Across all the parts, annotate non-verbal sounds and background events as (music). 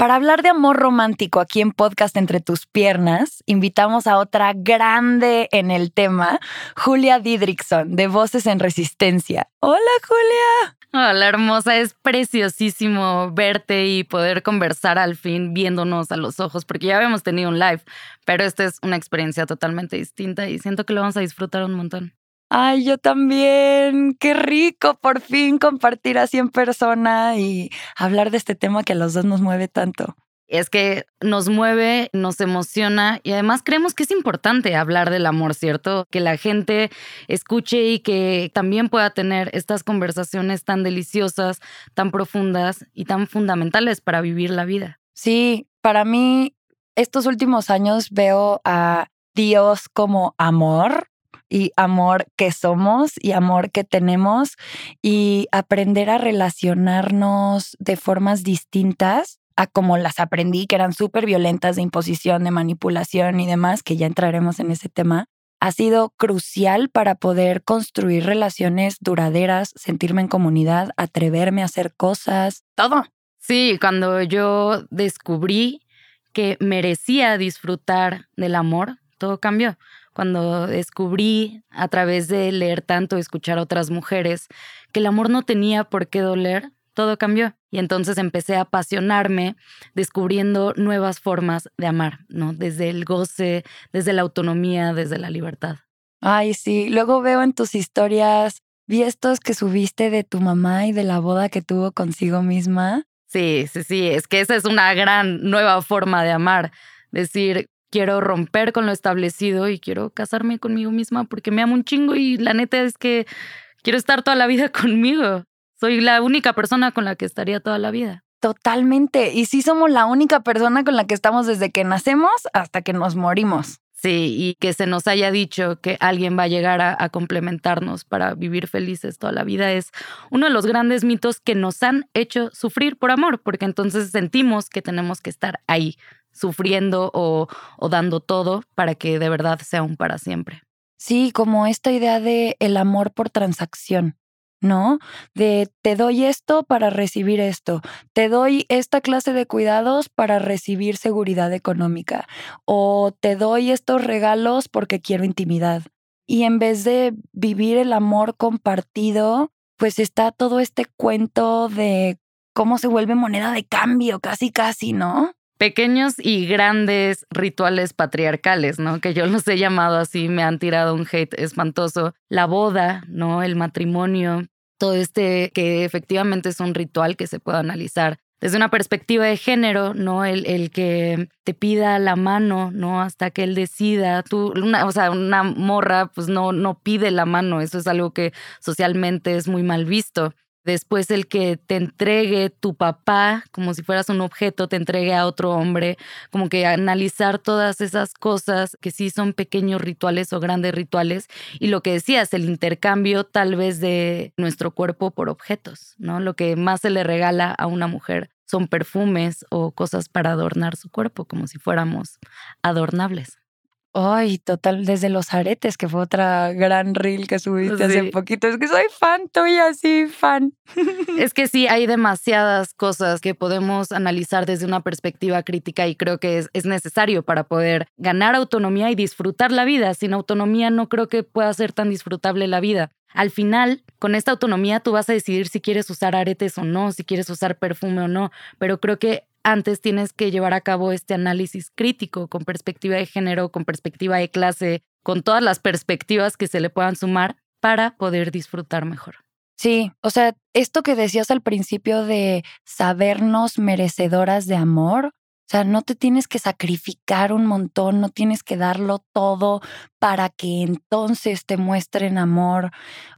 Para hablar de amor romántico aquí en Podcast Entre tus Piernas, invitamos a otra grande en el tema, Julia Didrikson, de Voces en Resistencia. Hola, Julia. Hola, hermosa. Es preciosísimo verte y poder conversar al fin viéndonos a los ojos, porque ya habíamos tenido un live, pero esta es una experiencia totalmente distinta y siento que lo vamos a disfrutar un montón. Ay, yo también. Qué rico por fin compartir así en persona y hablar de este tema que a los dos nos mueve tanto. Es que nos mueve, nos emociona y además creemos que es importante hablar del amor, ¿cierto? Que la gente escuche y que también pueda tener estas conversaciones tan deliciosas, tan profundas y tan fundamentales para vivir la vida. Sí, para mí estos últimos años veo a Dios como amor y amor que somos y amor que tenemos y aprender a relacionarnos de formas distintas a como las aprendí, que eran súper violentas de imposición, de manipulación y demás, que ya entraremos en ese tema, ha sido crucial para poder construir relaciones duraderas, sentirme en comunidad, atreverme a hacer cosas, todo. Sí, cuando yo descubrí que merecía disfrutar del amor, todo cambió cuando descubrí a través de leer tanto, escuchar a otras mujeres, que el amor no tenía por qué doler, todo cambió. Y entonces empecé a apasionarme descubriendo nuevas formas de amar, ¿no? Desde el goce, desde la autonomía, desde la libertad. Ay, sí. Luego veo en tus historias, vi estos que subiste de tu mamá y de la boda que tuvo consigo misma. Sí, sí, sí. Es que esa es una gran nueva forma de amar. Decir, quiero romper con lo establecido y quiero casarme conmigo misma porque me amo un chingo y la neta es que quiero estar toda la vida (laughs) conmigo. Soy la única persona con la que estaría toda la vida. Totalmente. Y sí somos la única persona con la que estamos desde que nacemos hasta que nos morimos. Sí, y que se nos haya dicho que alguien va a llegar a, a, complementarnos para vivir felices toda la vida es uno de los grandes mitos que nos han hecho sufrir por amor, porque entonces sentimos que tenemos que estar ahí sufriendo o, dando todo para que de verdad sea un para siempre. Sí, como esta idea de el amor por transacción. ¿no? De te doy esto para recibir esto, te doy esta clase de cuidados para recibir seguridad económica o te doy estos regalos porque quiero intimidad. Y en vez de vivir el amor compartido, pues está todo este cuento de cómo se vuelve moneda de cambio, casi, casi, ¿no? Pequeños y grandes rituales patriarcales, ¿no? Que yo los he llamado así, me han tirado un hate espantoso. La boda, ¿no? El matrimonio, todo este que efectivamente es un ritual que se puede analizar desde una perspectiva de género, ¿no? El, que te pida la mano, ¿no? Hasta que él decida. Tú, una, o sea, una morra, pues no, no pide la mano. Eso es algo que socialmente es muy mal visto después el que te entregue tu papá como si fueras un objeto, te entregue a otro hombre, como que analizar todas esas cosas que sí son pequeños rituales o grandes rituales y lo que decías, el intercambio tal vez de nuestro cuerpo por objetos, ¿no? Lo que más se le regala a una mujer son perfumes o cosas para adornar su cuerpo, como si fuéramos adornables. Ay, total, desde los aretes, que fue otra gran reel que subiste hace poquito. Es que soy fan tuya, sí, fan. (laughs) Es que sí, hay demasiadas cosas que podemos analizar desde una perspectiva crítica y creo que es, es necesario para poder ganar autonomía y disfrutar la vida. Sin autonomía no creo que pueda ser tan disfrutable la vida. Al final, con esta autonomía tú vas a decidir si quieres usar aretes o no, si quieres usar perfume o no, pero creo que antes tienes que llevar a cabo este análisis crítico con perspectiva de género, con perspectiva de clase, con todas las perspectivas que se le puedan sumar para poder disfrutar mejor. Sí, o sea, esto que decías al principio de sabernos merecedoras de amor, o sea, no te tienes que sacrificar un montón, no tienes que darlo todo para que entonces te muestren amor.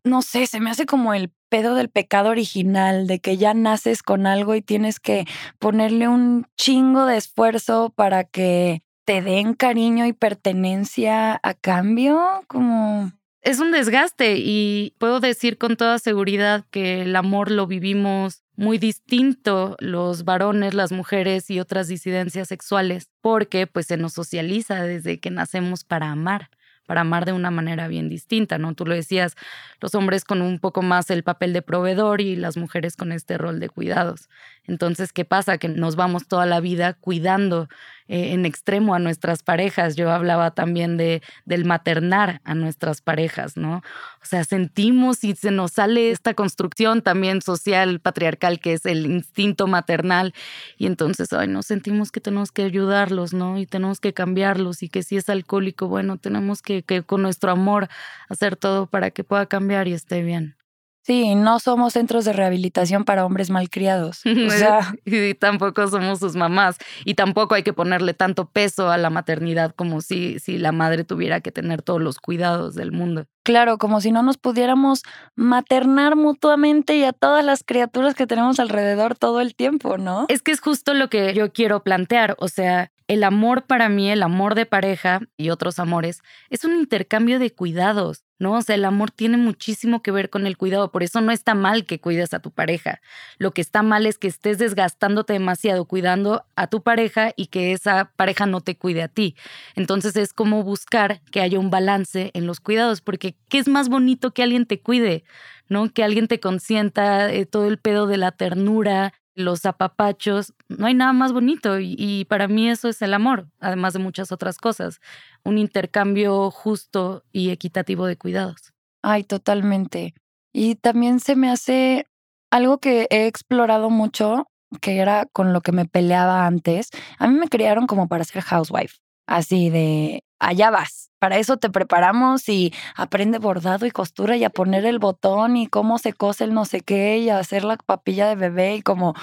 No sé, se me hace como el pedo del pecado original, de que ya naces con algo y tienes que ponerle un chingo de esfuerzo para que te den cariño y pertenencia a cambio, como es un desgaste y puedo decir con toda seguridad que el amor lo vivimos muy distinto los varones, las mujeres y otras disidencias sexuales, porque pues se nos socializa desde que nacemos para amar para amar de una manera bien distinta, ¿no? Tú lo decías, los hombres con un poco más el papel de proveedor y las mujeres con este rol de cuidados. Entonces, ¿qué pasa? Que nos vamos toda la vida cuidando eh, en extremo a nuestras parejas. Yo hablaba también de, del maternar a nuestras parejas, ¿no? O sea, sentimos y se nos sale esta construcción también social, patriarcal, que es el instinto maternal. Y entonces, ay, nos sentimos que tenemos que ayudarlos, ¿no? Y tenemos que cambiarlos y que si es alcohólico, bueno, tenemos que, que con nuestro amor hacer todo para que pueda cambiar y esté bien. Sí, no somos centros de rehabilitación para hombres malcriados. (laughs) O sea, (laughs) y tampoco somos sus mamás. Y tampoco hay que ponerle tanto peso a la maternidad como si, si la madre tuviera que tener todos los cuidados del mundo. Claro, como si no nos pudiéramos maternar mutuamente y a todas las criaturas que tenemos alrededor todo el tiempo, ¿no? Es que es justo lo que yo quiero plantear. O sea, el amor para mí, el amor de pareja y otros amores, es un intercambio de cuidados. ¿No? O sea, el amor tiene muchísimo que ver con el cuidado, por eso no está mal que cuides a tu pareja. Lo que está mal es que estés desgastándote demasiado cuidando a tu pareja y que esa pareja no te cuide a ti. Entonces es como buscar que haya un balance en los cuidados, porque ¿qué es más bonito que alguien te cuide? ¿No? Que alguien te consienta eh, todo el pedo de la ternura, los apapachos, no hay nada más bonito y, para mí eso es el amor, además de muchas otras cosas, un intercambio justo y equitativo de cuidados. Ay, totalmente. Y también se me hace algo que he explorado mucho, que era con lo que me peleaba antes. A mí me criaron como para ser housewife, así de allá vas. Para eso te preparamos y aprende bordado y costura y a poner el botón y cómo se cose el no sé qué y a hacer la papilla de bebé y como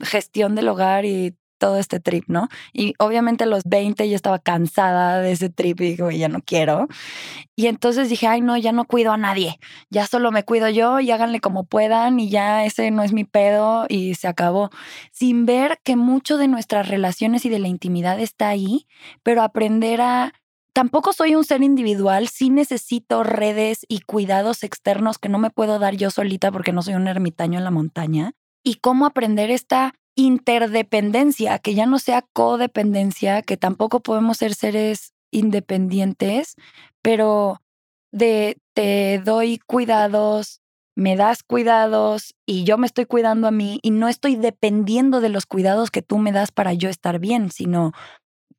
gestión del hogar y todo este trip, ¿no? Y obviamente a los 20 ya estaba cansada de ese trip y digo, ya no quiero. Y entonces dije, ay, no, ya no cuido a nadie, ya solo me cuido yo y háganle como puedan y ya ese no es mi pedo y se acabó. Sin ver que mucho de nuestras relaciones y de la intimidad está ahí, pero aprender a Tampoco soy un ser individual, sí necesito redes y cuidados externos que no me puedo dar yo solita porque no soy un ermitaño en la montaña. Y cómo aprender esta interdependencia, que ya no sea codependencia, que tampoco podemos ser seres independientes, pero de te doy cuidados, me das cuidados y yo me estoy cuidando a mí y no estoy dependiendo de los cuidados que tú me das para yo estar bien, sino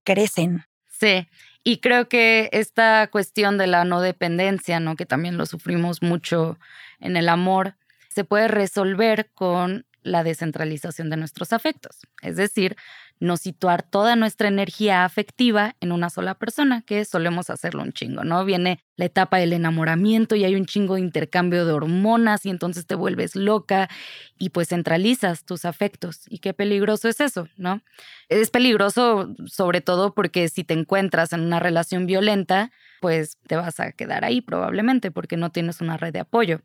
crecen. Sí, y creo que esta cuestión de la no dependencia, ¿no? que también lo sufrimos mucho en el amor, se puede resolver con la descentralización de nuestros afectos. Es decir, no situar toda nuestra energía afectiva en una sola persona, que solemos hacerlo un chingo, ¿no? Viene la etapa del enamoramiento y hay un chingo de intercambio de hormonas y entonces te vuelves loca y pues centralizas tus afectos. Y qué peligroso es eso, ¿no? Es peligroso sobre todo porque si te encuentras en una relación violenta, pues te vas a quedar ahí probablemente porque no tienes una red de apoyo.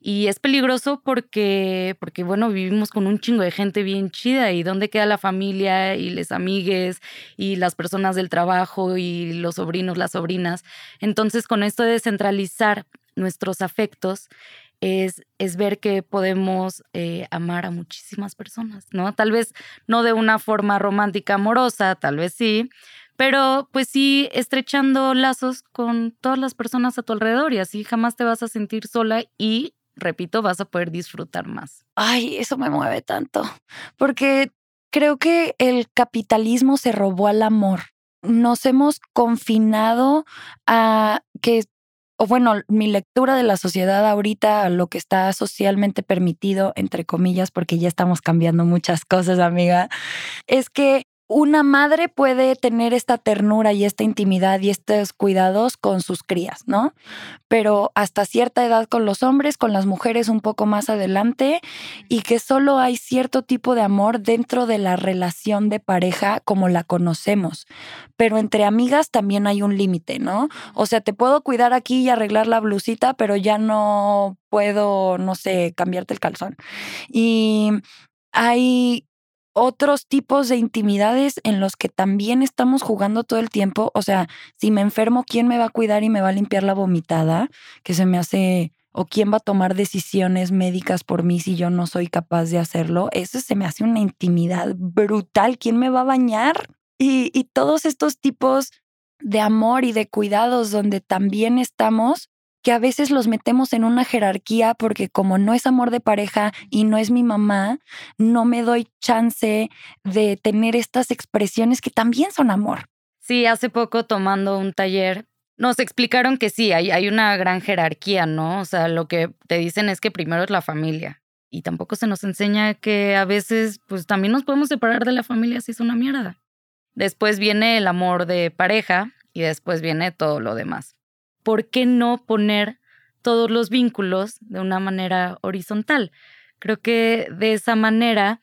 Y es peligroso porque, porque bueno, vivimos con un chingo de gente bien chida y dónde queda la familia y les amigues y las personas del trabajo y los sobrinos, las sobrinas. Entonces, con esto de descentralizar nuestros afectos, es, es, ver que podemos eh, amar a muchísimas personas, ¿no? Tal vez no de una forma romántica, amorosa, tal vez sí, pero pues sí estrechando lazos con todas las personas a tu alrededor y así jamás te vas a sentir sola y, repito, vas a poder disfrutar más. Ay, eso me mueve tanto, porque creo que el capitalismo se robó al amor. Nos hemos confinado a que o bueno, mi lectura de la sociedad ahorita, lo que está socialmente permitido, entre comillas, porque ya estamos cambiando muchas cosas, amiga, es que una madre puede tener esta ternura y esta intimidad y estos cuidados con sus crías, ¿no? Pero hasta cierta edad con los hombres, con las mujeres un poco más adelante y que solo hay cierto tipo de amor dentro de la relación de pareja como la conocemos. Pero entre amigas también hay un límite, ¿no? O sea, te puedo cuidar aquí y arreglar la blusita, pero ya no puedo, no sé, cambiarte el calzón. Y hay otros tipos de intimidades en los que también estamos jugando todo el tiempo. O sea, si me enfermo, ¿quién me va a cuidar y me va a limpiar la vomitada? Que se me hace, o quién va a tomar decisiones médicas por mí si yo no soy capaz de hacerlo. Eso se me hace una intimidad brutal. ¿Quién me va a bañar? Y, y todos estos tipos de amor y de cuidados donde también estamos que a veces los metemos en una jerarquía porque como no es amor de pareja y no es mi mamá, no me doy chance de tener estas expresiones que también son amor. Sí, hace poco tomando un taller nos explicaron que sí, hay, hay una gran jerarquía, ¿no? O sea, lo que te dicen es que primero es la familia. Y tampoco se nos enseña que a veces, pues también nos podemos separar de la familia si es una mierda. Después viene el amor de pareja y después viene todo lo demás. ¿Por qué no poner todos los vínculos de una manera horizontal? Creo que de esa manera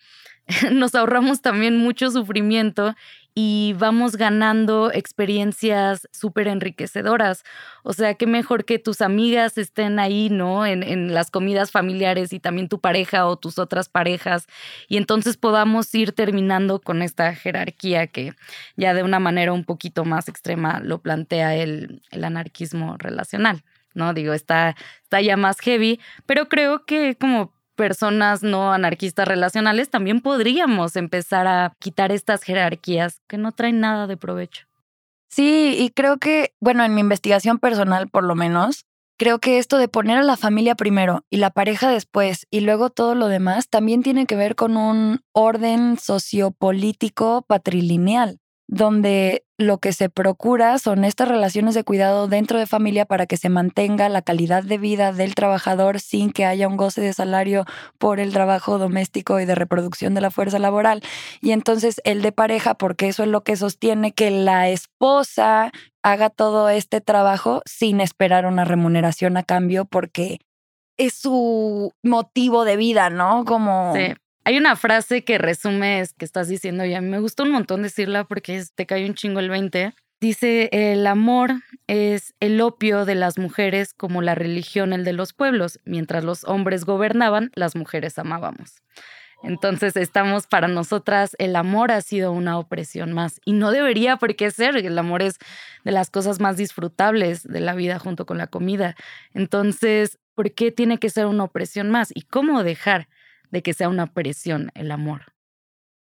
(laughs) nos ahorramos también mucho sufrimiento y vamos ganando experiencias súper enriquecedoras. O sea, qué mejor que tus amigas estén ahí, ¿no? En, las comidas familiares y también tu pareja o tus otras parejas. Y entonces podamos ir terminando con esta jerarquía que ya de una manera un poquito más extrema lo plantea el, el anarquismo relacional. ¿no? Digo, está, está ya más heavy, pero creo que como personas no anarquistas relacionales, también podríamos empezar a quitar estas jerarquías que no traen nada de provecho. Sí, y creo que, bueno, en mi investigación personal por lo menos, creo que esto de poner a la familia primero y la pareja después y luego todo lo demás también tiene que ver con un orden sociopolítico patrilineal donde lo que se procura son estas relaciones de cuidado dentro de familia para que se mantenga la calidad de vida del trabajador sin que haya un goce de salario por el trabajo doméstico y de reproducción de la fuerza laboral. Y entonces el de pareja, porque eso es lo que sostiene que la esposa haga todo este trabajo sin esperar una remuneración a cambio porque es su motivo de vida, ¿no? Como hay una frase que resume es que estás diciendo y a mí me gustó un montón decirla porque te cae un chingo el 20. Dice, el amor es el opio de las mujeres como la religión el de los pueblos. Mientras los hombres gobernaban, las mujeres amábamos. Entonces estamos para nosotras, el amor ha sido una opresión más y no debería por qué ser. El amor es de las cosas más disfrutables de la vida junto con la comida. Entonces, ¿por qué tiene que ser una opresión más? ¿Y cómo dejar de que sea una presión el amor.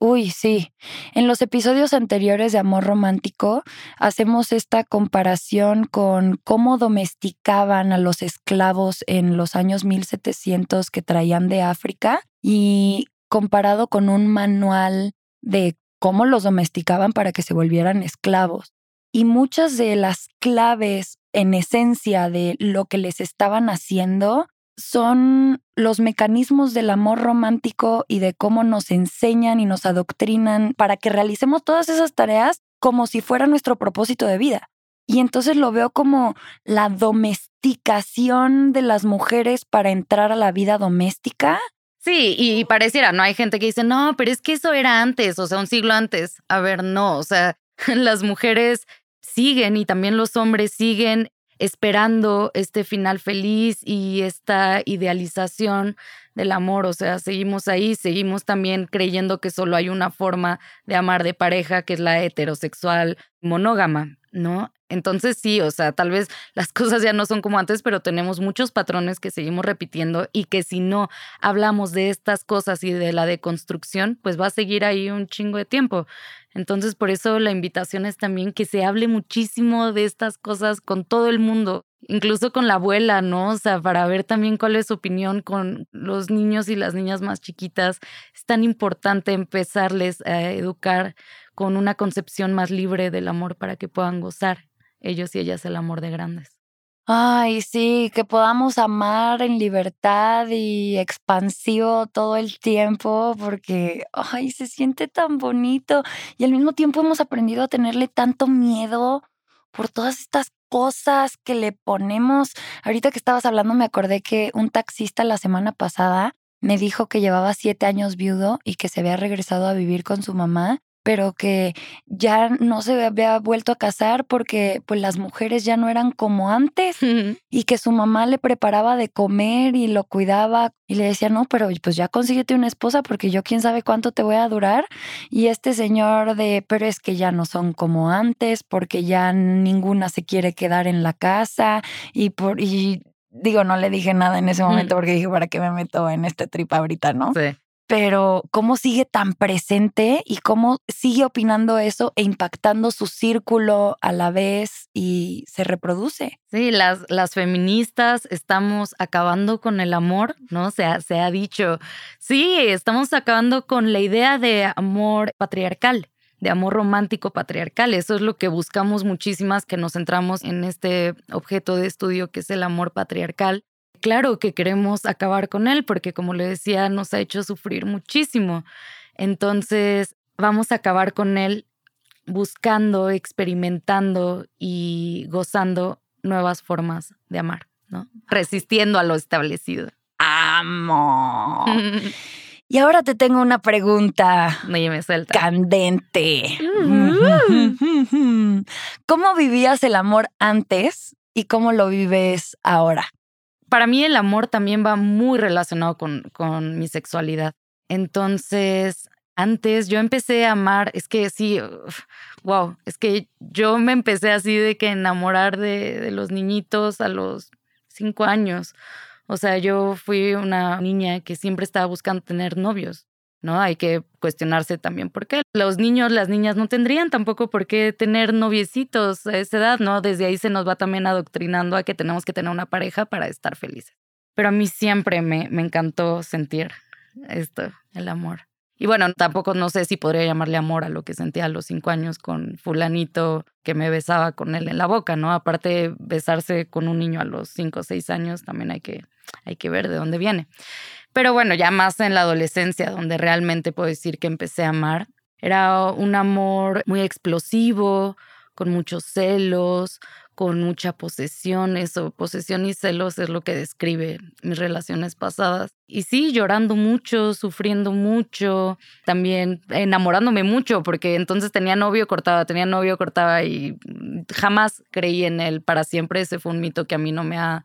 Uy, sí. En los episodios anteriores de Amor Romántico hacemos esta comparación con cómo domesticaban a los esclavos en los años 1700 que traían de África y comparado con un manual de cómo los domesticaban para que se volvieran esclavos. Y muchas de las claves en esencia de lo que les estaban haciendo son los mecanismos del amor romántico y de cómo nos enseñan y nos adoctrinan para que realicemos todas esas tareas como si fuera nuestro propósito de vida. Y entonces lo veo como la domesticación de las mujeres para entrar a la vida doméstica. Sí, y pareciera, ¿no? Hay gente que dice, no, pero es que eso era antes, o sea, un siglo antes. A ver, no, o sea, (laughs) las mujeres siguen y también los hombres siguen esperando este final feliz y esta idealización del amor, o sea, seguimos ahí, seguimos también creyendo que solo hay una forma de amar de pareja, que es la heterosexual monógama, ¿no? Entonces sí, o sea, tal vez las cosas ya no son como antes, pero tenemos muchos patrones que seguimos repitiendo y que si no hablamos de estas cosas y de la deconstrucción, pues va a seguir ahí un chingo de tiempo. Entonces, por eso la invitación es también que se hable muchísimo de estas cosas con todo el mundo, incluso con la abuela, ¿no? O sea, para ver también cuál es su opinión con los niños y las niñas más chiquitas. Es tan importante empezarles a educar con una concepción más libre del amor para que puedan gozar ellos y ellas el amor de grandes. Ay, sí, que podamos amar en libertad y expansivo todo el tiempo, porque, ay, se siente tan bonito y al mismo tiempo hemos aprendido a tenerle tanto miedo por todas estas cosas que le ponemos. Ahorita que estabas hablando me acordé que un taxista la semana pasada me dijo que llevaba siete años viudo y que se había regresado a vivir con su mamá pero que ya no se había vuelto a casar porque pues las mujeres ya no eran como antes y que su mamá le preparaba de comer y lo cuidaba y le decía, no, pero pues ya consíguete una esposa porque yo quién sabe cuánto te voy a durar. Y este señor de, pero es que ya no son como antes porque ya ninguna se quiere quedar en la casa y por... Y, digo, no le dije nada en ese momento porque dije, ¿para qué me meto en este trip ahorita, no? Sí pero cómo sigue tan presente y cómo sigue opinando eso e impactando su círculo a la vez y se reproduce. Sí, las, las feministas estamos acabando con el amor, ¿no? Se ha, se ha dicho, sí, estamos acabando con la idea de amor patriarcal de amor romántico patriarcal. Eso es lo que buscamos muchísimas que nos centramos en este objeto de estudio que es el amor patriarcal claro que queremos acabar con él porque, como le decía, nos ha hecho sufrir muchísimo. Entonces, vamos a acabar con él buscando, experimentando y gozando nuevas formas de amar, ¿no? Resistiendo a lo establecido. Amo. (laughs) y ahora te tengo una pregunta. me suelta. Candente. (laughs) ¿Cómo vivías el amor antes y cómo lo vives ahora? Para mí el amor también va muy relacionado con, con mi sexualidad. Entonces, antes yo empecé a amar, es que sí, wow, es que yo me empecé así de que enamorar de, de, los niñitos a los cinco años. O sea, yo fui una niña que siempre estaba buscando tener novios. ¿No? Hay que cuestionarse también por qué. Los niños, las niñas no tendrían tampoco por qué tener noviecitos a esa edad, ¿no? Desde ahí se nos va también adoctrinando a que tenemos que tener una pareja para estar felices. Pero a mí siempre me, me encantó sentir esto, el amor. Y bueno, tampoco no sé si podría llamarle amor a lo que sentía a los cinco años con fulanito que me besaba con él en la boca, ¿no? Aparte, besarse con un niño a los cinco o seis años también hay que, hay que ver de dónde viene. Pero bueno, ya más en la adolescencia, donde realmente puedo decir que empecé a amar. Era un amor muy explosivo, con muchos celos, con mucha posesión. Eso, posesión y celos es lo que describe mis relaciones pasadas. Y sí, llorando mucho, sufriendo mucho, también enamorándome mucho, porque entonces tenía novio, cortaba, tenía novio, cortaba y jamás creí en él para siempre. Ese fue un mito que a mí no me ha,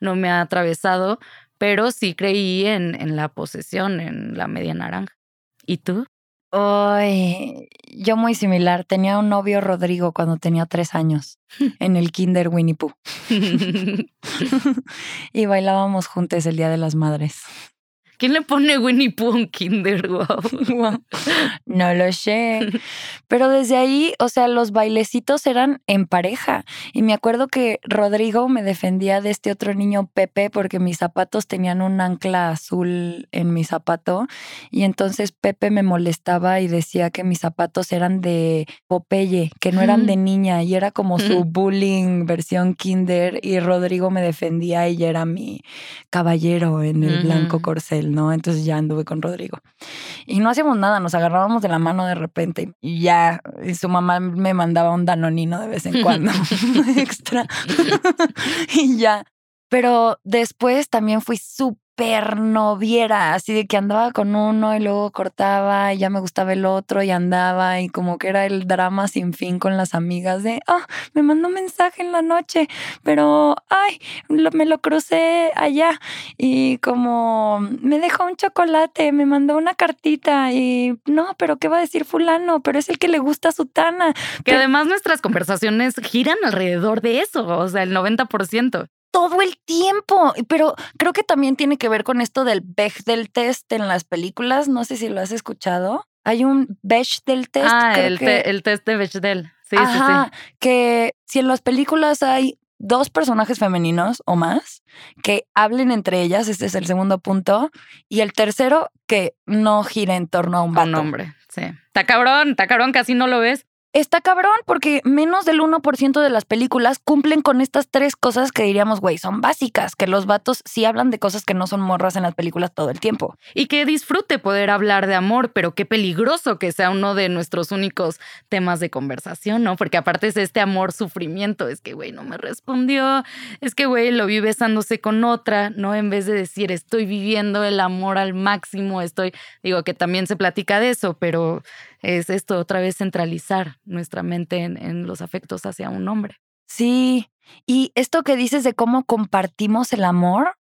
no me ha atravesado pero sí creí en, en la posesión, en la media naranja. ¿Y tú? Ay, yo muy similar. Tenía un novio Rodrigo cuando tenía tres años (laughs) en el Kinder Winnie Pooh. (laughs) (laughs) y bailábamos juntos el Día de las Madres. ¿Quién le pone Winnie Pooh a un Kinder? Wow. (laughs) No lo sé. Pero desde ahí, o sea, los bailecitos eran en pareja. Y me acuerdo que Rodrigo me defendía de este otro niño Pepe porque mis zapatos tenían un ancla azul en mi zapato. Y entonces Pepe me molestaba y decía que mis zapatos eran de Popeye, que no eran de niña. Y era como su bullying versión Kinder. Y Rodrigo me defendía y era mi caballero en el blanco corcel. ¿No? Entonces ya anduve con Rodrigo. Y no hacíamos nada, nos agarrábamos de la mano de repente y ya y su mamá me mandaba un danonino de vez en cuando (laughs) (laughs) extra. (laughs) y ya. Pero después también fui súper noviera, así de que andaba con uno y luego cortaba y ya me gustaba el otro y andaba y como que era el drama sin fin con las amigas de, ah, me mandó un mensaje en la noche, pero, ay, me lo crucé allá y como me dejó un chocolate, me mandó una cartita y no, pero ¿qué va a decir fulano? Pero es el que le gusta a Sutana. Que además nuestras conversaciones giran alrededor de eso, o sea, el 90% todo el tiempo. Pero creo que también tiene que ver con esto del Bechdel test en las películas. No sé si lo has escuchado. Hay un Bechdel test. Ah, el, el, test de Bechdel. Sí, sí, sí. Que si en las películas hay dos personajes femeninos o más que hablen entre ellas, este es el segundo punto, y el tercero que no gire en torno a un vato. Un hombre, sí. Está cabrón, está cabrón, casi no lo ves. Está cabrón porque menos del 1% de las películas cumplen con estas tres cosas que diríamos, güey, son básicas, que los vatos sí hablan de cosas que no son morras en las películas todo el tiempo. Y que disfrute poder hablar de amor, pero qué peligroso que sea uno de nuestros únicos temas de conversación, ¿no? Porque aparte es este amor sufrimiento, es que, güey, no me respondió, es que, güey, lo vi besándose con otra, ¿no? En vez de decir, estoy viviendo el amor al máximo, estoy, digo que también se platica de eso, pero es esto otra vez centralizar nuestra mente en, los afectos hacia un hombre. Sí, y esto que dices de cómo compartimos el amor,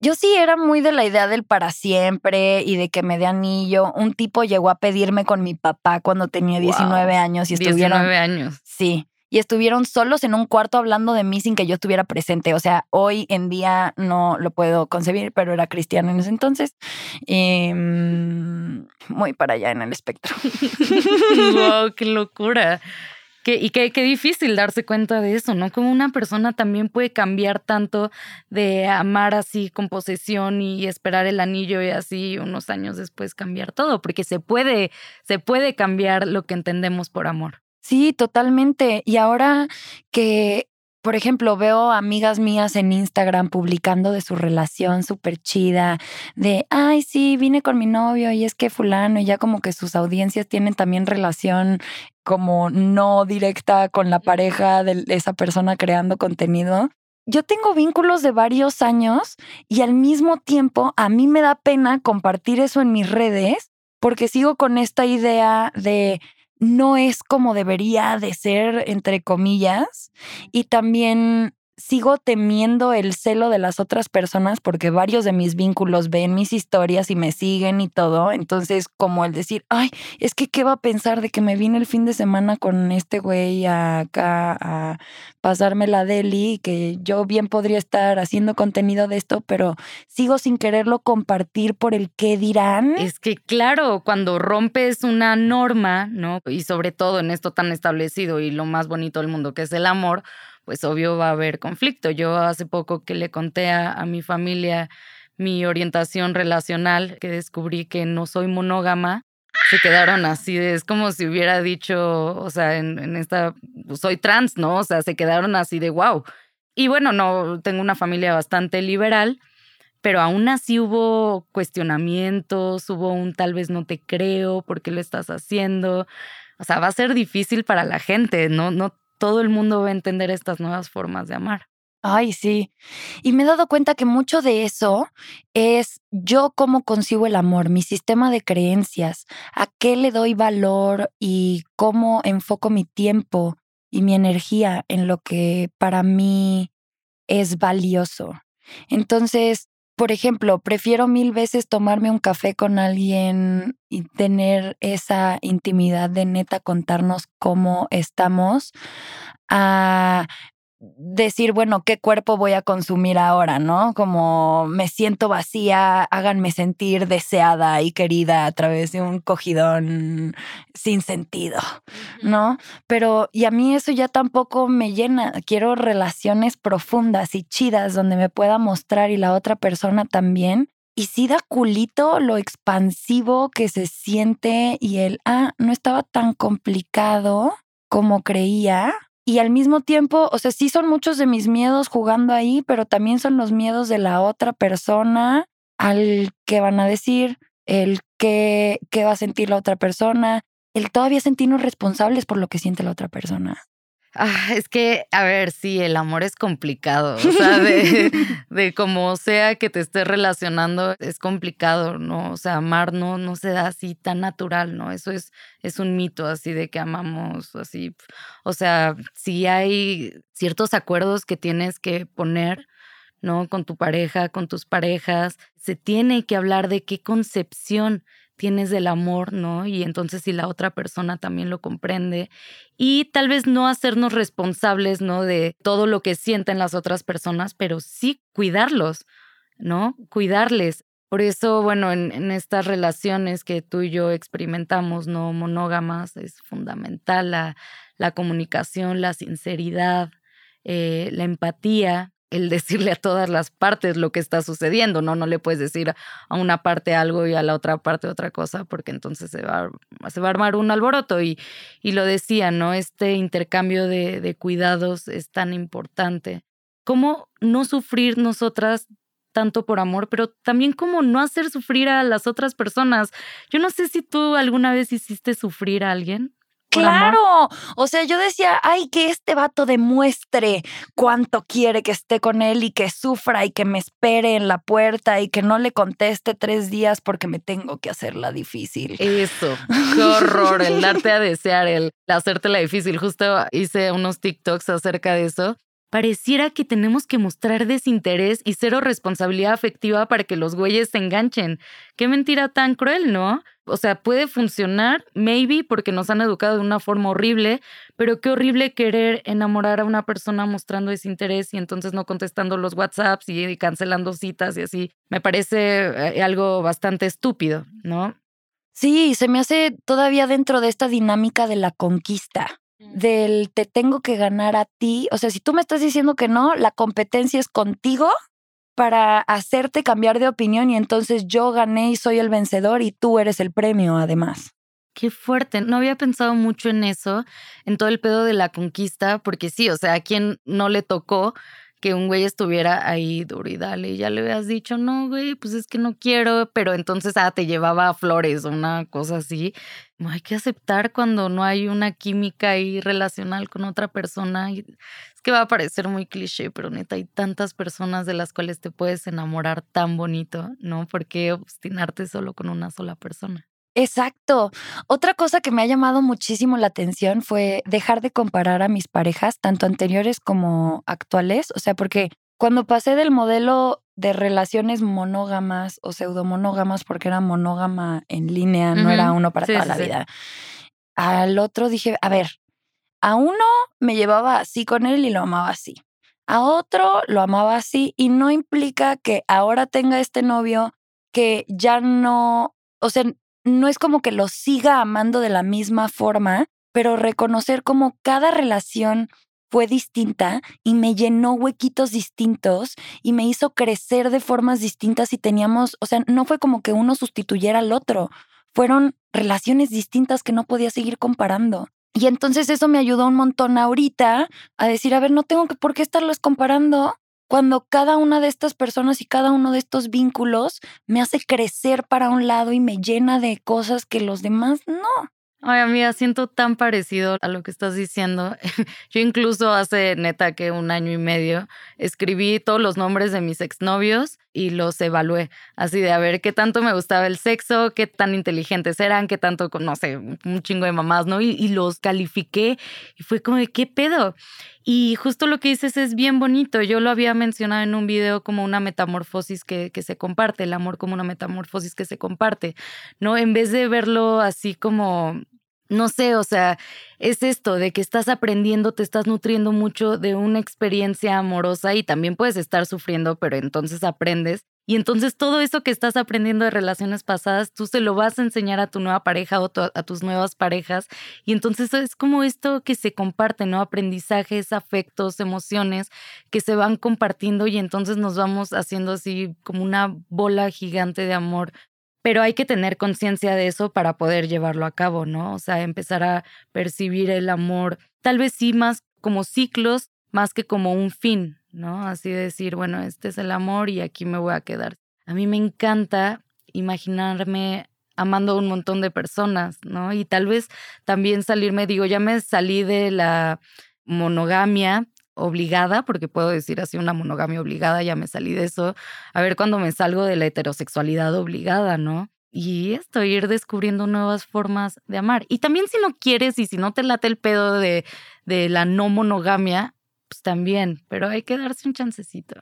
yo sí era muy de la idea del para siempre y de que me dé anillo. Un tipo llegó a pedirme con mi papá cuando tenía 19 años y estuvieron. 19 años. Sí. Y estuvieron solos en un cuarto hablando de mí sin que yo estuviera presente. O sea, hoy en día no lo puedo concebir, pero era cristiano en ese entonces. Em, muy para allá en el espectro. (laughs) wow, qué locura. y qué, qué, difícil darse cuenta de eso, ¿no? Como una persona también puede cambiar tanto de amar así con posesión y esperar el anillo y así unos años después cambiar todo, porque se puede, se puede cambiar lo que entendemos por amor. Sí, totalmente. Y ahora que por ejemplo, veo amigas mías en Instagram publicando de su relación súper chida, de, ay, sí, vine con mi novio y es que fulano, y ya como que sus audiencias tienen también relación como no directa con la pareja de esa persona creando contenido. Yo tengo vínculos de varios años y al mismo tiempo a mí me da pena compartir eso en mis redes porque sigo con esta idea de no es como debería de ser, entre comillas, y también sigo temiendo el celo de las otras personas porque varios de mis vínculos ven mis historias y me siguen y todo. Entonces, como el decir, ay, es que qué va a pensar de que me vine el fin de semana con este güey acá a pasarme la deli, que yo bien podría estar haciendo contenido de esto, pero sigo sin quererlo compartir por el qué dirán. Es que claro, cuando rompes una norma, ¿no? Y sobre todo en esto tan establecido y lo más bonito del mundo que es el amor, pues obvio va a haber conflicto. Yo hace poco que le conté a, mi familia mi orientación relacional, que descubrí que no soy monógama, se quedaron así, es como si hubiera dicho, o sea, en, en, esta, soy trans, ¿no? O sea, se quedaron así de wow. Y bueno, no, tengo una familia bastante liberal, pero aún así hubo cuestionamientos, hubo un tal vez no te creo, ¿por qué lo estás haciendo? O sea, va a ser difícil para la gente, no, no todo el mundo va a entender estas nuevas formas de amar. Ay, sí. Y me he dado cuenta que mucho de eso es yo cómo concibo el amor, mi sistema de creencias, a qué le doy valor y cómo enfoco mi tiempo y mi energía en lo que para mí es valioso. Entonces, por ejemplo, prefiero mil veces tomarme un café con alguien y tener esa intimidad de neta contarnos cómo estamos a decir, bueno, ¿qué cuerpo voy a consumir ahora? ¿No? Como me siento vacía, háganme sentir deseada y querida a través de un cogidón sin sentido, ¿no? Pero, y a mí eso ya tampoco me llena. Quiero relaciones profundas y chidas donde me pueda mostrar y la otra persona también. Y sí da culito lo expansivo que se siente y el, ah, no estaba tan complicado como creía y al mismo tiempo, o sea, sí son muchos de mis miedos jugando ahí, pero también son los miedos de la otra persona, al que van a decir, el que, qué va a sentir la otra persona, el todavía sentirnos responsables por lo que siente la otra persona. Ah, es que, a ver, sí, el amor es complicado. O sea, de, (laughs) de como sea que te estés relacionando, es complicado, ¿no? O sea, amar no, no se da así tan natural, ¿no? Eso es, es un mito así de que amamos así. O sea, sí hay ciertos acuerdos que tienes que poner, ¿no? Con tu pareja, con tus parejas. Se tiene que hablar de qué concepción tienes del amor, ¿no? Y entonces si la otra persona también lo comprende y tal vez no hacernos responsables, ¿no? De todo lo que sienten las otras personas, pero sí cuidarlos, ¿no? Cuidarles. Por eso, bueno, en, estas relaciones que tú y yo experimentamos, no monógamas, es fundamental la, comunicación, la sinceridad, eh, la empatía, el decirle a todas las partes lo que está sucediendo, ¿no? No le puedes decir a una parte algo y a la otra parte otra cosa, porque entonces se va, se va a armar un alboroto. Y, y lo decía, ¿no? Este intercambio de, de cuidados es tan importante. ¿Cómo no sufrir nosotras tanto por amor, pero también cómo no hacer sufrir a las otras personas? Yo no sé si tú alguna vez hiciste sufrir a alguien. Claro, o sea, yo decía, ay, que este vato demuestre cuánto quiere que esté con él y que sufra y que me espere en la puerta y que no le conteste tres días porque me tengo que hacerla difícil. Eso, qué horror, el darte (laughs) a desear, el hacerte la difícil. Justo hice unos TikToks acerca de eso Pareciera que tenemos que mostrar desinterés y cero responsabilidad afectiva para que los güeyes se enganchen. Qué mentira tan cruel, ¿no? O sea, puede funcionar, maybe, porque nos han educado de una forma horrible, pero qué horrible querer enamorar a una persona mostrando desinterés y entonces no contestando los WhatsApps y cancelando citas y así. Me parece eh, algo bastante estúpido, ¿no? Sí, se me hace todavía dentro de esta dinámica de la conquista, del te tengo que ganar a ti. O sea, si tú me estás diciendo que no, la competencia es contigo para hacerte cambiar de opinión y entonces yo gané y soy el vencedor y tú eres el premio además. Qué fuerte. No había pensado mucho en eso, en todo el pedo de la conquista, porque sí, o sea, a quien no le tocó que un güey estuviera ahí duro y dale, y ya le habías dicho, no, güey, pues es que no quiero, pero entonces ah, te llevaba flores o una cosa así. hay que aceptar cuando no hay una química ahí relacional con otra persona. es que va a parecer muy cliché, pero neta, hay tantas personas de las cuales te puedes enamorar tan bonito, ¿no? ¿Por qué obstinarte solo con una sola persona? Exacto. Otra cosa que me ha llamado muchísimo la atención fue dejar de comparar a mis parejas, tanto anteriores como actuales. O sea, porque cuando pasé del modelo de relaciones monógamas o pseudomonógamas, porque era monógama en línea, no era uno para toda la vida, al otro dije, a ver, a uno me llevaba así con él y lo amaba así. A otro lo amaba así y no implica que ahora tenga este novio que ya no, o sea, no es como que lo siga amando de la misma forma, pero reconocer como cada relación fue distinta y me llenó huequitos distintos y me hizo crecer de formas distintas y teníamos, o sea, no fue como que uno sustituyera al otro, fueron relaciones distintas que no podía seguir comparando. Y entonces eso me ayudó un montón ahorita a decir, a ver, no tengo que por qué estarlos comparando cuando cada una de estas personas y cada uno de estos vínculos me hace crecer para un lado y me llena de cosas que los demás no. Ay, amiga, siento tan parecido a lo que estás diciendo. (laughs) Yo incluso hace neta que un año y medio escribí todos los nombres de mis exnovios y los evalué. Así de a ver qué tanto me gustaba el sexo, qué tan inteligentes eran, qué tanto, no sé, un chingo de mamás, ¿no? Y, los califiqué y fue como de qué pedo. Y justo lo que dices es bien bonito. Yo lo había mencionado en un video como una metamorfosis que, que se comparte, el amor como una metamorfosis que se comparte, ¿no? En vez de verlo así como no sé, o sea, es esto de que estás aprendiendo, te estás nutriendo mucho de una experiencia amorosa y también puedes estar sufriendo, pero entonces aprendes. Y entonces todo eso que estás aprendiendo de relaciones pasadas, tú se lo vas a enseñar a tu nueva pareja o a tus nuevas parejas. Y entonces es como esto que se comparte, ¿no? Aprendizajes, afectos, emociones que se van compartiendo y entonces nos vamos haciendo así como una bola gigante de amor pero hay que tener conciencia de eso para poder llevarlo a cabo, ¿no? O sea, empezar a percibir el amor, tal vez sí más como ciclos, más que como un fin, ¿no? Así decir, bueno, este es el amor y aquí me voy a quedar. A mí me encanta imaginarme amando a un montón de personas, ¿no? Y tal vez también salirme, digo, ya me salí de la monogamia obligada, porque puedo decir así una monogamia obligada, ya me salí de eso, a ver cuando me salgo de la heterosexualidad obligada, ¿no? Y esto, ir descubriendo nuevas formas de amar. Y también si no quieres y si no te late el pedo de, de la no monogamia, pues también, pero hay que darse un chancecito.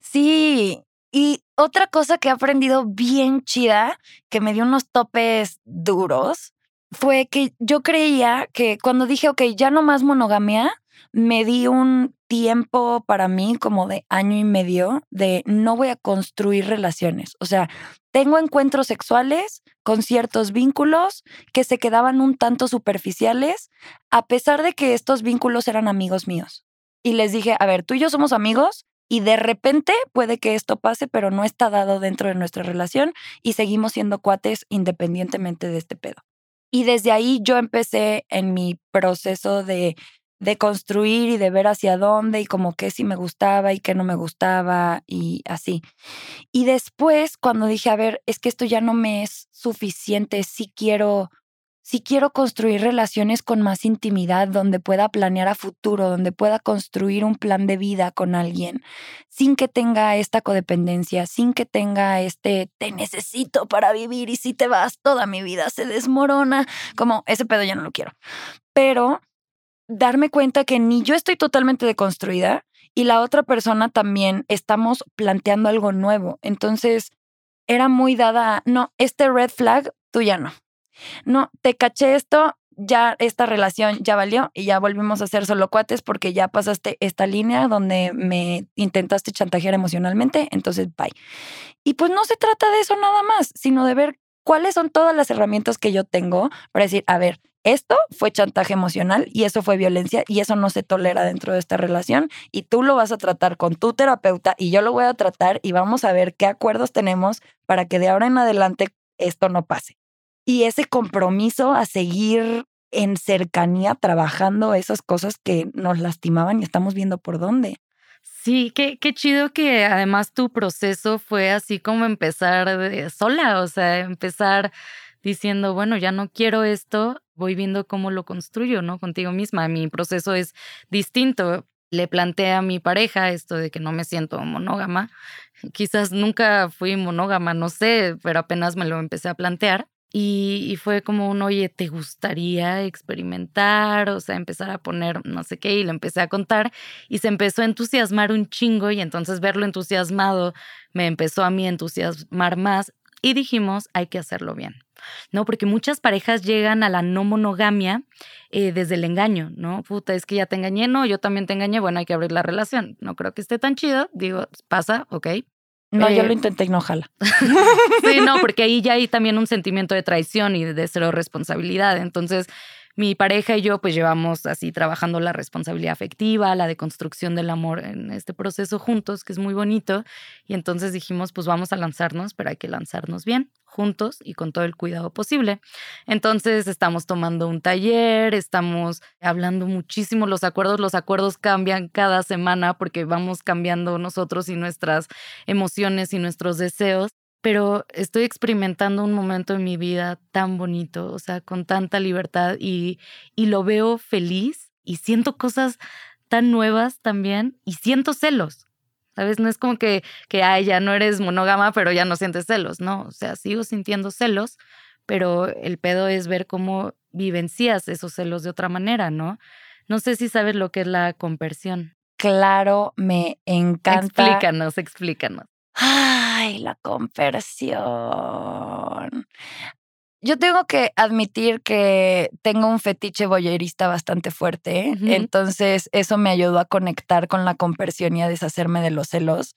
Sí, y otra cosa que he aprendido bien chida, que me dio unos topes duros, fue que yo creía que cuando dije, ok, ya no más monogamia, me di un tiempo para mí como de año y medio de no voy a construir relaciones. O sea, tengo encuentros sexuales con ciertos vínculos que se quedaban un tanto superficiales, a pesar de que estos vínculos eran amigos míos. Y les dije, a ver, tú y yo somos amigos y de repente puede que esto pase, pero no está dado dentro de nuestra relación y seguimos siendo cuates independientemente de este pedo. Y desde ahí yo empecé en mi proceso de de construir y de ver hacia dónde y como qué sí me gustaba y qué no me gustaba y así. Y después cuando dije, a ver, es que esto ya no me es suficiente, si quiero si quiero construir relaciones con más intimidad, donde pueda planear a futuro, donde pueda construir un plan de vida con alguien, sin que tenga esta codependencia, sin que tenga este te necesito para vivir y si te vas toda mi vida se desmorona, como ese pedo ya no lo quiero. Pero darme cuenta que ni yo estoy totalmente deconstruida y la otra persona también estamos planteando algo nuevo. Entonces, era muy dada, no, este red flag, tú ya no. No, te caché esto, ya esta relación ya valió y ya volvimos a ser solo cuates porque ya pasaste esta línea donde me intentaste chantajear emocionalmente, entonces bye. Y pues no se trata de eso nada más, sino de ver ¿cuáles son todas las herramientas que yo tengo para decir, a ver, esto fue chantaje emocional y eso fue violencia y eso no se tolera dentro de esta relación y tú lo vas a tratar con tu terapeuta y yo lo voy a tratar y vamos a ver qué acuerdos tenemos para que de ahora en adelante esto no pase. Y ese compromiso a seguir en cercanía trabajando esas cosas que nos lastimaban y estamos viendo por dónde. Sí, qué, qué chido que además tu proceso fue así como empezar sola, o sea, empezar diciendo, bueno, ya no quiero esto, voy viendo cómo lo construyo, ¿no? Contigo misma. Mi proceso es distinto. Le planteé a mi pareja esto de que no me siento monógama. Quizás nunca fui monógama, no sé, pero apenas me lo empecé a plantear. Y, fue como un, oye, ¿te gustaría experimentar? O sea, empezar a poner no sé qué, y lo empecé a contar. Y se empezó a entusiasmar un chingo, y entonces verlo entusiasmado me empezó a mí entusiasmar más. Y dijimos, hay que hacerlo bien. ¿No? Porque muchas parejas llegan a la no monogamia eh, desde el engaño, ¿no? Puta, es que ya te engañé, no, yo también te engañé, bueno, hay que abrir la relación. No creo que esté tan chido, digo, pasa, ok, no, yo lo eh, intenté y no jala. (laughs) sí, no, porque ahí ya hay también un sentimiento de traición y de cero responsabilidad. Entonces, mi pareja y yo pues llevamos así trabajando la responsabilidad afectiva, la deconstrucción del amor en este proceso juntos, que es muy bonito. Y entonces dijimos, pues vamos a lanzarnos, pero hay que lanzarnos bien, juntos y con todo el cuidado posible. Entonces estamos tomando un taller, estamos hablando muchísimo los acuerdos, los acuerdos cambian cada semana porque vamos cambiando nosotros y nuestras emociones y nuestros deseos pero estoy experimentando un momento en mi vida tan bonito, o sea, con tanta libertad y, y lo veo feliz y siento cosas tan nuevas también y siento celos. ¿Sabes? No es como que, que ay, ya no eres monógama, pero ya no sientes celos, ¿no? O sea, sigo sintiendo celos, pero el pedo es ver cómo vivencias esos celos de otra manera, ¿no? No sé si sabes lo que es la conversión. Claro, me encanta. Explícanos, explícanos. (sighs) (laughs) Ay, la conversión. Yo tengo que admitir que tengo un fetiche boyerista bastante fuerte, entonces eso me ayudó a conectar con la conversión y a deshacerme de los celos.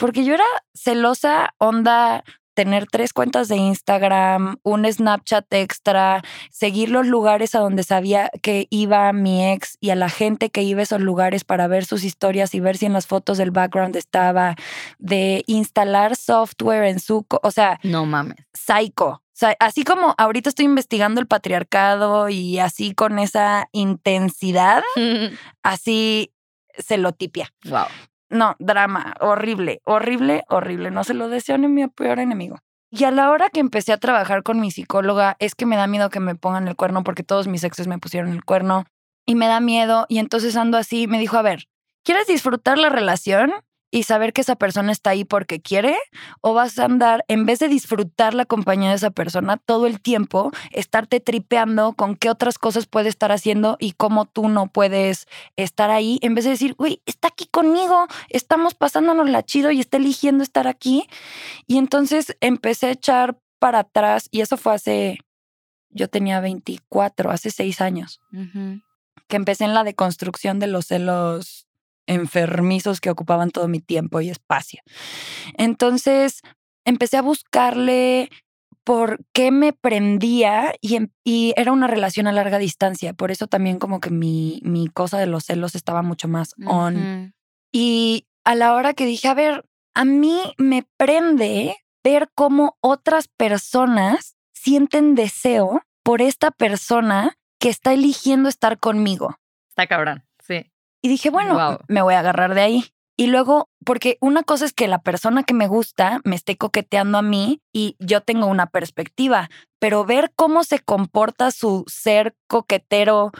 Porque yo era celosa, onda, tener tres cuentas de Instagram, un Snapchat extra, seguir los lugares a donde sabía que iba mi ex y a la gente que iba a esos lugares para ver sus historias y ver si en las fotos del background estaba, de instalar software en su, o sea, no mames. Psycho. O sea, así como ahorita estoy investigando el patriarcado y así con esa intensidad, (laughs) así se lo tipia. Wow. No, drama, horrible, horrible, horrible. No se lo deseo ni mi peor enemigo. Y a la hora que empecé a trabajar con mi psicóloga, es que me da miedo que me pongan el cuerno porque todos mis exes me pusieron el cuerno y me da miedo. Y entonces ando así, me dijo, a ver, ¿quieres disfrutar la relación? Y saber que esa persona está ahí porque quiere o vas a andar, en vez de disfrutar la compañía de esa persona todo el tiempo, estarte tripeando con qué otras cosas puede estar haciendo y cómo tú no puedes estar ahí, en vez de decir, uy, está aquí conmigo, estamos pasándonos la chido y está eligiendo estar aquí. Y entonces empecé a echar para atrás y eso fue hace, yo tenía 24, hace seis años, que empecé en la deconstrucción de los celos enfermizos que ocupaban todo mi tiempo y espacio. Entonces empecé a buscarle por qué me prendía y, em, y, era una relación a larga distancia. Por eso también como que mi, mi cosa de los celos estaba mucho más on. Y a la hora que dije, a ver, a mí me prende ver cómo otras personas sienten deseo por esta persona que está eligiendo estar conmigo. Está cabrón. Y dije, bueno, me voy a agarrar de ahí. Y luego, porque una cosa es que la persona que me gusta me esté coqueteando a mí y yo tengo una perspectiva, pero ver cómo se comporta su ser coquetero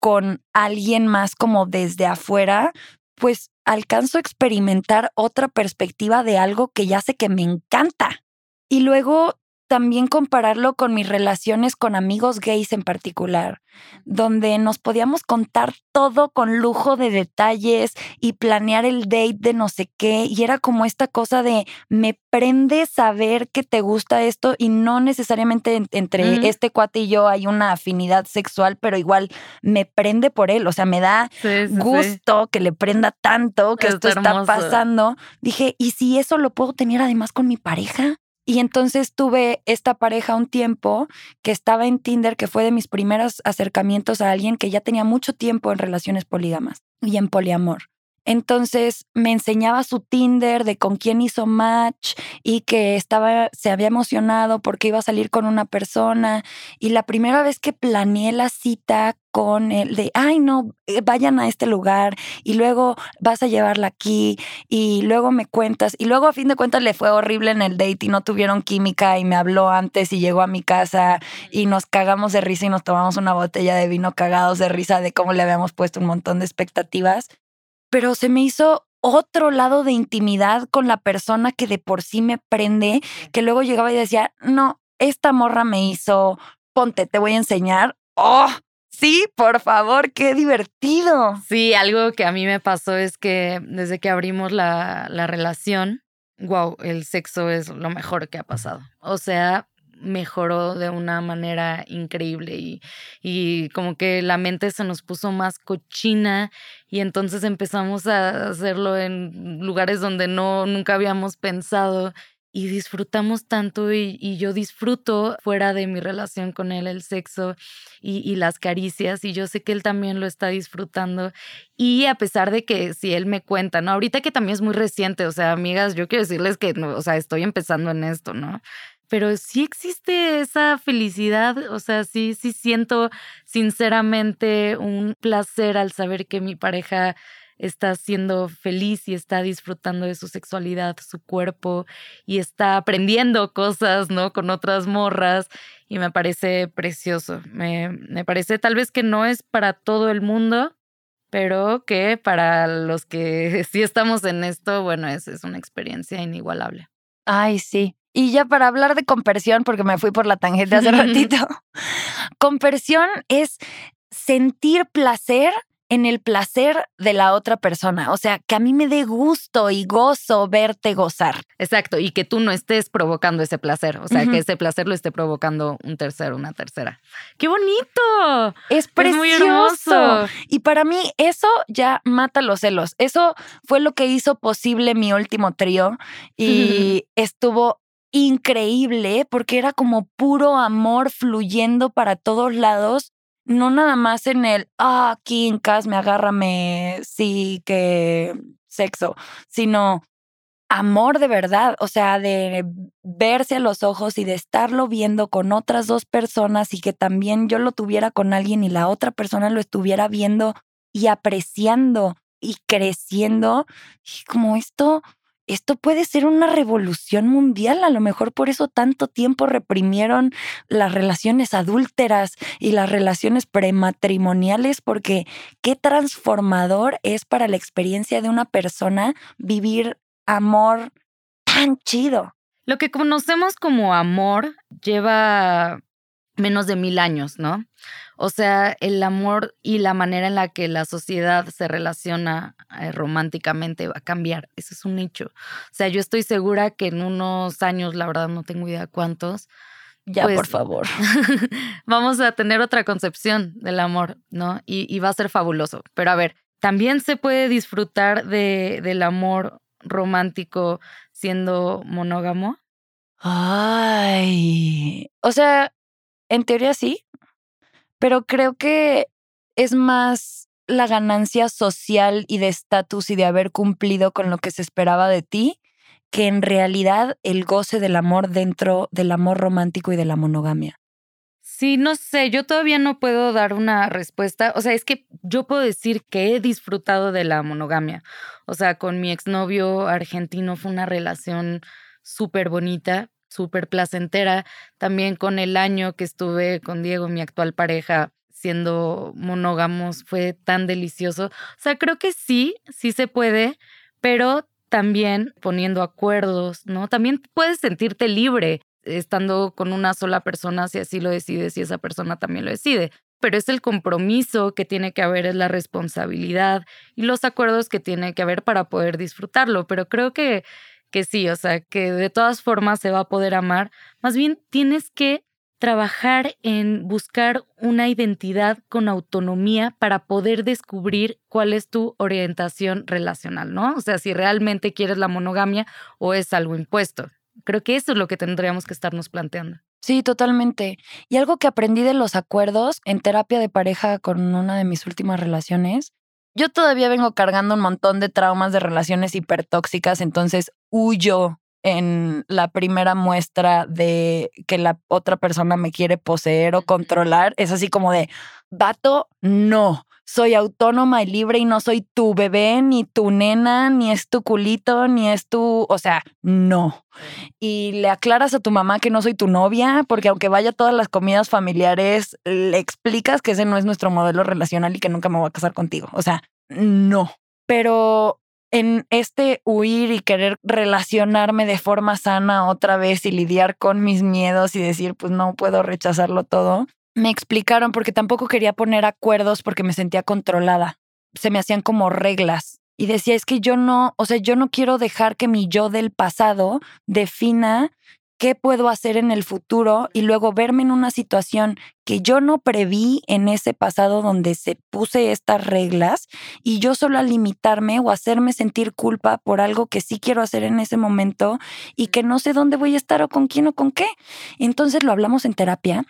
con alguien más como desde afuera, pues alcanzo a experimentar otra perspectiva de algo que ya sé que me encanta. Y luego también compararlo con mis relaciones con amigos gays en particular, donde nos podíamos contar todo con lujo de detalles y planear el date de no sé qué, y era como esta cosa de me prende saber que te gusta esto y no necesariamente entre este cuate y yo hay una afinidad sexual, pero igual me prende por él, o sea, me da gusto que le prenda tanto que esto está pasando. Dije, ¿y si eso lo puedo tener además con mi pareja? Y entonces tuve esta pareja un tiempo que estaba en Tinder, que fue de mis primeros acercamientos a alguien que ya tenía mucho tiempo en relaciones polígamas y en poliamor. Entonces me enseñaba su Tinder de con quién hizo match y que estaba, se había emocionado porque iba a salir con una persona. Y la primera vez que planeé la cita con él de, ay no, eh, vayan a este lugar y luego vas a llevarla aquí y luego me cuentas. Y luego a fin de cuentas le fue horrible en el date y no tuvieron química y me habló antes y llegó a mi casa y nos cagamos de risa y nos tomamos una botella de vino cagados de risa de cómo le habíamos puesto un montón de expectativas pero se me hizo otro lado de intimidad con la persona que de por sí me prende, que luego llegaba y decía, no, esta morra me hizo, ponte, te voy a enseñar. ¡Oh! Sí, por favor, qué divertido. Sí, algo que a mí me pasó es que desde que abrimos la, la relación, wow, el sexo es lo mejor que ha pasado. O sea, mejoró de una manera increíble y, y, como que la mente se nos puso más cochina y entonces empezamos a hacerlo en lugares donde no nunca habíamos pensado y disfrutamos tanto y, yo disfruto fuera de mi relación con él el sexo y, y, las caricias y yo sé que él también lo está disfrutando y a pesar de que si él me cuenta, ¿no? Ahorita que también es muy reciente, o sea, amigas, yo quiero decirles que, no, o sea, estoy empezando en esto, ¿no? Pero sí existe esa felicidad, o sea, sí, sí siento sinceramente un placer al saber que mi pareja está siendo feliz y está disfrutando de su sexualidad, su cuerpo y está aprendiendo cosas, ¿no? Con otras morras y me parece precioso. Me, me parece tal vez que no es para todo el mundo, pero que para los que (laughs) sí estamos en esto, bueno, es, es una experiencia inigualable. Ay, sí. Y ya para hablar de compersión, porque me fui por la tangente hace ratito, compersión es sentir placer en el placer de la otra persona. O sea, que a mí me dé gusto y gozo verte gozar. Exacto, y que tú no estés provocando ese placer. O sea, que ese placer lo esté provocando un tercero, una tercera. ¡Qué bonito! Es precioso. y para mí eso ya mata los celos. Eso fue lo que hizo posible mi último trío y (laughs) estuvo increíble porque era como puro amor fluyendo para todos lados, no nada más en el, ah, quincas, me agárrame, sí, que sexo, sino amor de verdad, o sea, de verse a los ojos y de estarlo viendo con otras dos personas y que también yo lo tuviera con alguien y la otra persona lo estuviera viendo y apreciando y creciendo. Y como esto, esto puede ser una revolución mundial. A lo mejor por eso tanto tiempo reprimieron las relaciones adúlteras y las relaciones prematrimoniales, porque qué transformador es para la experiencia de una persona vivir amor tan chido. Lo que conocemos como amor lleva menos de mil años, ¿no? O sea, el amor y la manera en la que la sociedad se relaciona eh, románticamente va a cambiar. Eso es un hecho. O sea, yo estoy segura que en unos años, la verdad no tengo idea cuántos. Ya, por pues, favor. (laughs) vamos a tener otra concepción del amor, ¿no? Y, va a ser fabuloso. Pero a ver, también se puede disfrutar de, del amor romántico siendo monógamo. Ay. O sea, en teoría sí, pero creo que es más la ganancia social y de estatus y de haber cumplido con lo que se esperaba de ti que en realidad el goce del amor dentro del amor romántico y de la monogamia. Sí, no sé, yo todavía no puedo dar una respuesta. O sea, es que yo puedo decir que he disfrutado de la monogamia. O sea, con mi exnovio argentino fue una relación súper bonita, súper placentera. También con el año que estuve con Diego, mi actual pareja, siendo monógamos, fue tan delicioso. O sea, creo que sí, sí se puede, pero también poniendo acuerdos, ¿no? También puedes sentirte libre estando con una sola persona si así lo decides y esa persona también lo decide. Pero es el compromiso que tiene que haber, es la responsabilidad y los acuerdos que tiene que haber para poder disfrutarlo. Pero creo que que sí, o sea, que de todas formas se va a poder amar. Más bien tienes que trabajar en buscar una identidad con autonomía para poder descubrir cuál es tu orientación relacional, ¿no? O sea, si realmente quieres la monogamia o es algo impuesto. Creo que eso es lo que tendríamos que estarnos planteando. Sí, totalmente. Y algo que aprendí de los acuerdos en terapia de pareja con una de mis últimas relaciones, yo todavía vengo cargando un montón de traumas de relaciones hipertóxicas, entonces huyo en la primera muestra de que la otra persona me quiere poseer o controlar. Es así como de, vato, no soy autónoma y libre y no soy tu bebé, ni tu nena, ni es tu culito, ni es tu, o sea, no. Y le aclaras a tu mamá que no soy tu novia, porque aunque vaya a todas las comidas familiares, le explicas que ese no es nuestro modelo relacional y que nunca me voy a casar contigo. O sea, no. Pero en este huir y querer relacionarme de forma sana otra vez y lidiar con mis miedos y decir, pues no puedo rechazarlo todo, me explicaron porque tampoco quería poner acuerdos porque me sentía controlada. Se me hacían como reglas. Y decía, es que yo no, o sea, yo no quiero dejar que mi yo del pasado defina qué puedo hacer en el futuro y luego verme en una situación que yo no preví en ese pasado donde se puse estas reglas y yo solo a limitarme o hacerme sentir culpa por algo que sí quiero hacer en ese momento y que no sé dónde voy a estar o con quién o con qué. Entonces lo hablamos en terapia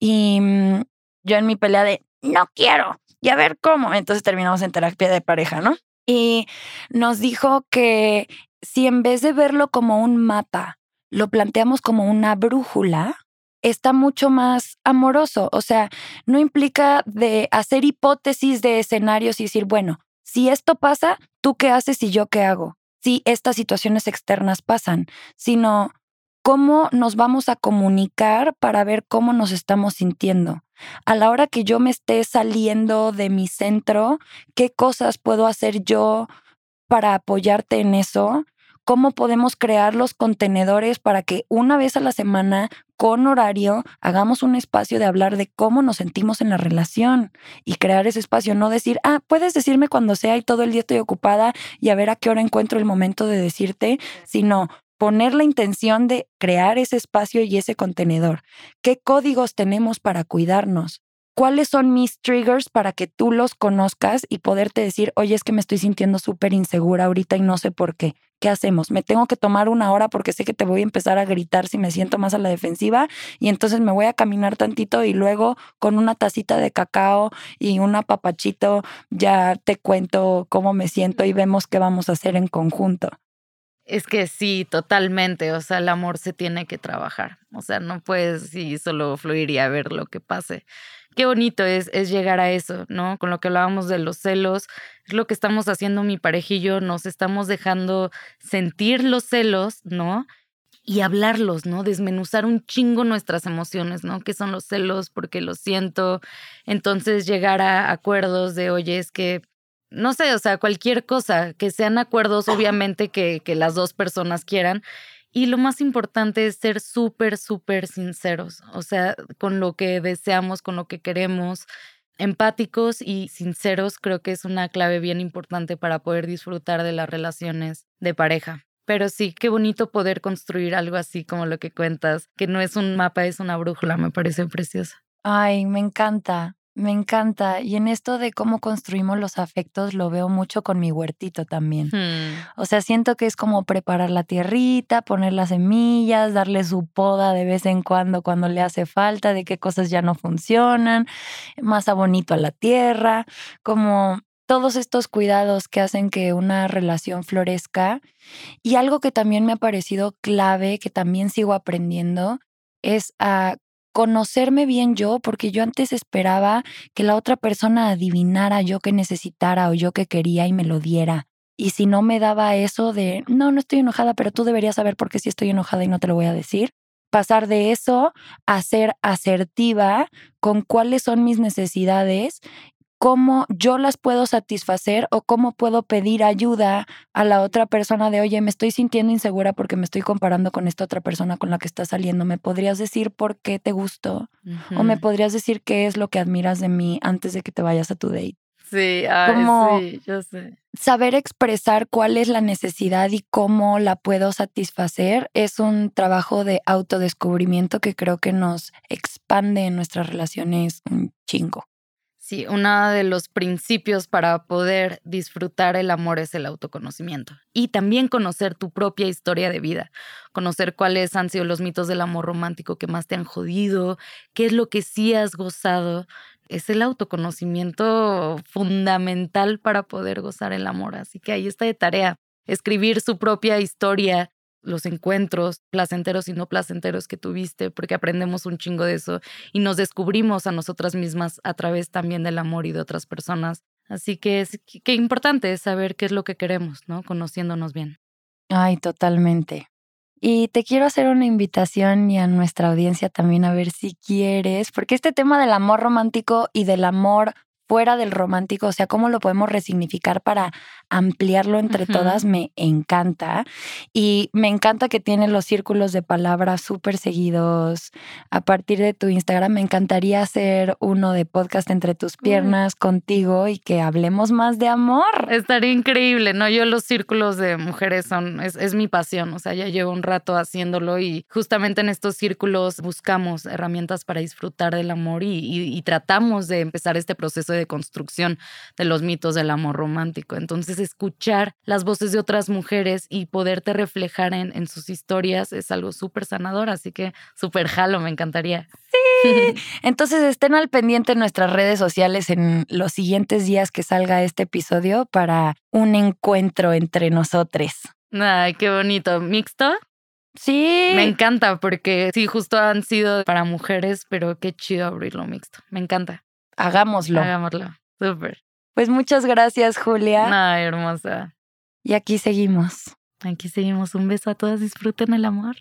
y mm, yo en mi pelea de, no quiero, y a ver cómo. Entonces terminamos en terapia de pareja, ¿no? Y nos dijo que si en vez de verlo como un mapa, lo planteamos como una brújula, está mucho más amoroso. O sea, no implica de hacer hipótesis de escenarios y decir, bueno, si esto pasa, ¿tú qué haces y yo qué hago? Si estas situaciones externas pasan, sino cómo nos vamos a comunicar para ver cómo nos estamos sintiendo. A la hora que yo me esté saliendo de mi centro, ¿qué cosas puedo hacer yo para apoyarte en eso? ¿Cómo podemos crear los contenedores para que una vez a la semana, con horario, hagamos un espacio de hablar de cómo nos sentimos en la relación y crear ese espacio? No decir, ah, puedes decirme cuando sea y todo el día estoy ocupada y a ver a qué hora encuentro el momento de decirte, sino poner la intención de crear ese espacio y ese contenedor. ¿Qué códigos tenemos para cuidarnos? ¿Cuáles son mis triggers para que tú los conozcas y poderte decir, oye, es que me estoy sintiendo súper insegura ahorita y no sé por qué? ¿Qué hacemos? Me tengo que tomar una hora porque sé que te voy a empezar a gritar si me siento más a la defensiva y entonces me voy a caminar tantito y luego con una tacita de cacao y un apapachito ya te cuento cómo me siento y vemos qué vamos a hacer en conjunto. Es que sí, totalmente. O sea, el amor se tiene que trabajar. O sea, no puedes sí, solo fluir y a ver lo que pase. Qué bonito es, es llegar a eso, ¿no? Con lo que hablábamos de los celos, es lo que estamos haciendo mi parejillo, nos estamos dejando sentir los celos, ¿no? Y hablarlos, ¿no? Desmenuzar un chingo nuestras emociones, ¿no? ¿Qué son los celos? Porque lo siento. Entonces llegar a acuerdos de, oye, es que no sé, o sea, cualquier cosa, que sean acuerdos, obviamente, que, que las dos personas quieran. Y lo más importante es ser súper, súper sinceros, o sea, con lo que deseamos, con lo que queremos, empáticos y sinceros, creo que es una clave bien importante para poder disfrutar de las relaciones de pareja. Pero sí, qué bonito poder construir algo así como lo que cuentas, que no es un mapa, es una brújula, me parece precioso. Ay, me encanta. Me encanta. Y en esto de cómo construimos los afectos lo veo mucho con mi huertito también. Hmm. O sea, siento que es como preparar la tierrita, poner las semillas, darle su poda de vez en cuando cuando le hace falta, de qué cosas ya no funcionan, más bonito a la tierra, como todos estos cuidados que hacen que una relación florezca. Y algo que también me ha parecido clave, que también sigo aprendiendo, es a conocerme bien yo, porque yo antes esperaba que la otra persona adivinara yo que necesitara o yo que quería y me lo diera. Y si no me daba eso de, no, no estoy enojada, pero tú deberías saber por qué sí estoy enojada y no te lo voy a decir, pasar de eso a ser asertiva con cuáles son mis necesidades cómo yo las puedo satisfacer o cómo puedo pedir ayuda a la otra persona de, oye, me estoy sintiendo insegura porque me estoy comparando con esta otra persona con la que está saliendo. ¿Me podrías decir por qué te gustó? O me podrías decir qué es lo que admiras de mí antes de que te vayas a tu date. Sí, ay, sí, yo sé. Saber expresar cuál es la necesidad y cómo la puedo satisfacer es un trabajo de autodescubrimiento que creo que nos expande en nuestras relaciones un chingo. Sí, uno de los principios para poder disfrutar el amor es el autoconocimiento y también conocer tu propia historia de vida, conocer cuáles han sido los mitos del amor romántico que más te han jodido, qué es lo que sí has gozado. Es el autoconocimiento fundamental para poder gozar el amor, así que ahí está de tarea, escribir su propia historia, los encuentros placenteros y no placenteros que tuviste, porque aprendemos un chingo de eso y nos descubrimos a nosotras mismas a través también del amor y de otras personas. Así que es que importante es saber qué es lo que queremos, ¿no? Conociéndonos bien. Ay, totalmente. Y te quiero hacer una invitación y a nuestra audiencia también a ver si quieres, porque este tema del amor romántico y del amor fuera del romántico, o sea, cómo lo podemos resignificar para ampliarlo entre todas, me encanta. Y me encanta que tiene los círculos de palabras súper seguidos. A partir de tu Instagram, me encantaría hacer uno de podcast entre tus piernas contigo y que hablemos más de amor. Estaría increíble, ¿no? Yo los círculos de mujeres son, es, mi pasión, o sea, ya llevo un rato haciéndolo y justamente en estos círculos buscamos herramientas para disfrutar del amor y tratamos de empezar este proceso de construcción de los mitos del amor romántico. Entonces, escuchar las voces de otras mujeres y poderte reflejar en, en sus historias es algo súper sanador, así que súper jalo, me encantaría. Sí, entonces estén al pendiente en nuestras redes sociales en los siguientes días que salga este episodio para un encuentro entre nosotros. Ay, qué bonito. ¿Mixto? Sí. Me encanta porque sí, justo han sido para mujeres, pero qué chido abrirlo mixto. Me encanta hagámoslo. Hagámoslo. Súper. Pues muchas gracias, Julia. Ay, hermosa. Y aquí seguimos. Aquí seguimos. Un beso a todas. Disfruten el amor.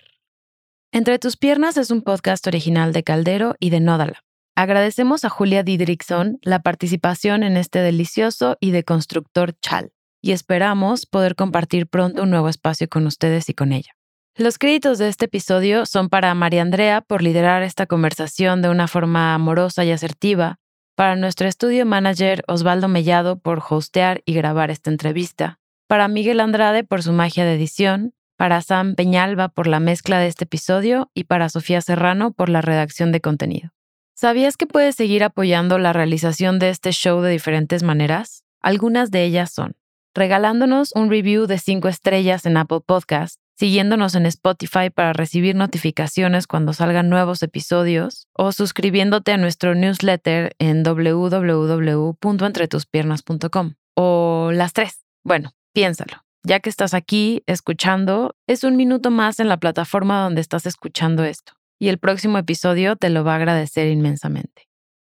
Entre tus piernas es un podcast original de Caldero y de Nódala. Agradecemos a Julia Didrickson la participación en este delicioso y de constructor chal y esperamos poder compartir pronto un nuevo espacio con ustedes y con ella. Los créditos de este episodio son para María Andrea por liderar esta conversación de una forma amorosa y asertiva, para nuestro estudio manager Osvaldo Mellado por hostear y grabar esta entrevista, para Miguel Andrade por su magia de edición, para Sam Peñalba por la mezcla de este episodio y para Sofía Serrano por la redacción de contenido. ¿Sabías que puedes seguir apoyando la realización de este show de diferentes maneras? Algunas de ellas son regalándonos un review de 5 estrellas en Apple Podcast, siguiéndonos en Spotify para recibir notificaciones cuando salgan nuevos episodios o suscribiéndote a nuestro newsletter en www.entretuspiernas.com. O las tres. Bueno, piénsalo. Ya que estás aquí escuchando, es un minuto más en la plataforma donde estás escuchando esto y el próximo episodio te lo va a agradecer inmensamente.